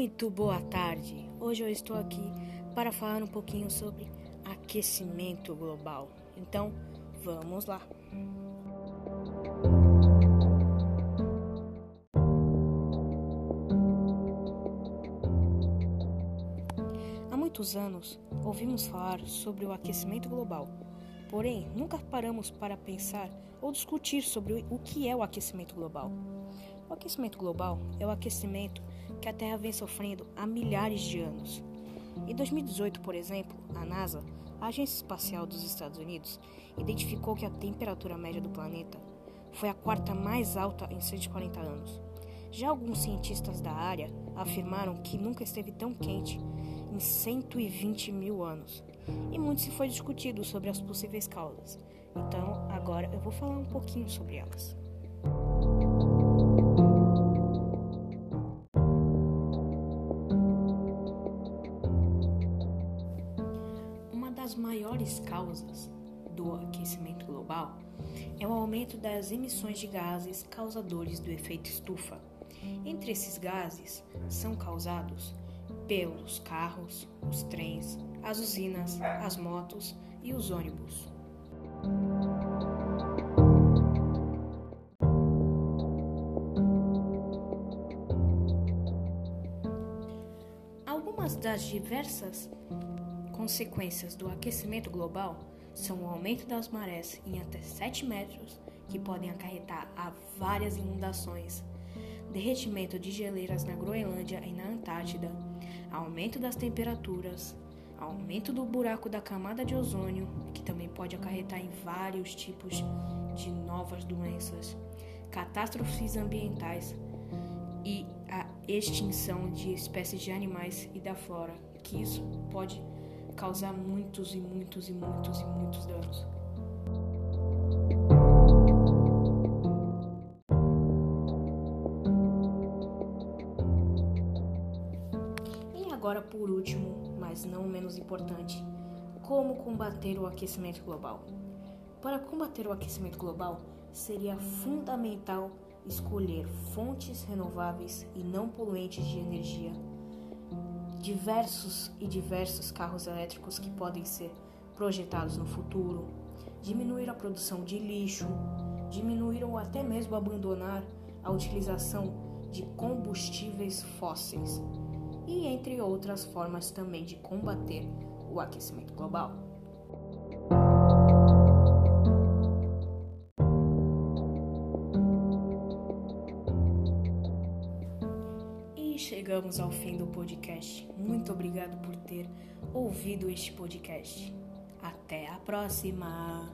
Muito boa tarde! Hoje eu estou aqui para falar um pouquinho sobre aquecimento global. Então, vamos lá! Há muitos anos ouvimos falar sobre o aquecimento global, porém nunca paramos para pensar ou discutir sobre o que é o aquecimento global. O aquecimento global é o aquecimento que a Terra vem sofrendo há milhares de anos. Em 2018, por exemplo, a NASA, a Agência Espacial dos Estados Unidos, identificou que a temperatura média do planeta foi a quarta mais alta em 140 anos. Já alguns cientistas da área afirmaram que nunca esteve tão quente em 120 mil anos. E muito se foi discutido sobre as possíveis causas. Então, agora eu vou falar um pouquinho sobre elas. Das maiores causas do aquecimento global é o aumento das emissões de gases causadores do efeito estufa. Entre esses gases são causados pelos carros, os trens, as usinas, as motos e os ônibus. Algumas das diversas consequências do aquecimento global são o aumento das marés em até 7 metros, que podem acarretar a várias inundações, derretimento de geleiras na Groenlândia e na Antártida, aumento das temperaturas, aumento do buraco da camada de ozônio, que também pode acarretar em vários tipos de novas doenças, catástrofes ambientais e a extinção de espécies de animais e da flora, que isso pode causar muitos e muitos e muitos e muitos danos. E agora, por último, mas não menos importante, como combater o aquecimento global? Para combater o aquecimento global, seria fundamental escolher fontes renováveis e não poluentes de energia diversos e diversos carros elétricos que podem ser projetados no futuro, diminuir a produção de lixo, diminuir ou até mesmo abandonar a utilização de combustíveis fósseis e entre outras formas também de combater o aquecimento global. chegamos ao fim do podcast. Muito obrigado por ter ouvido este podcast. Até a próxima!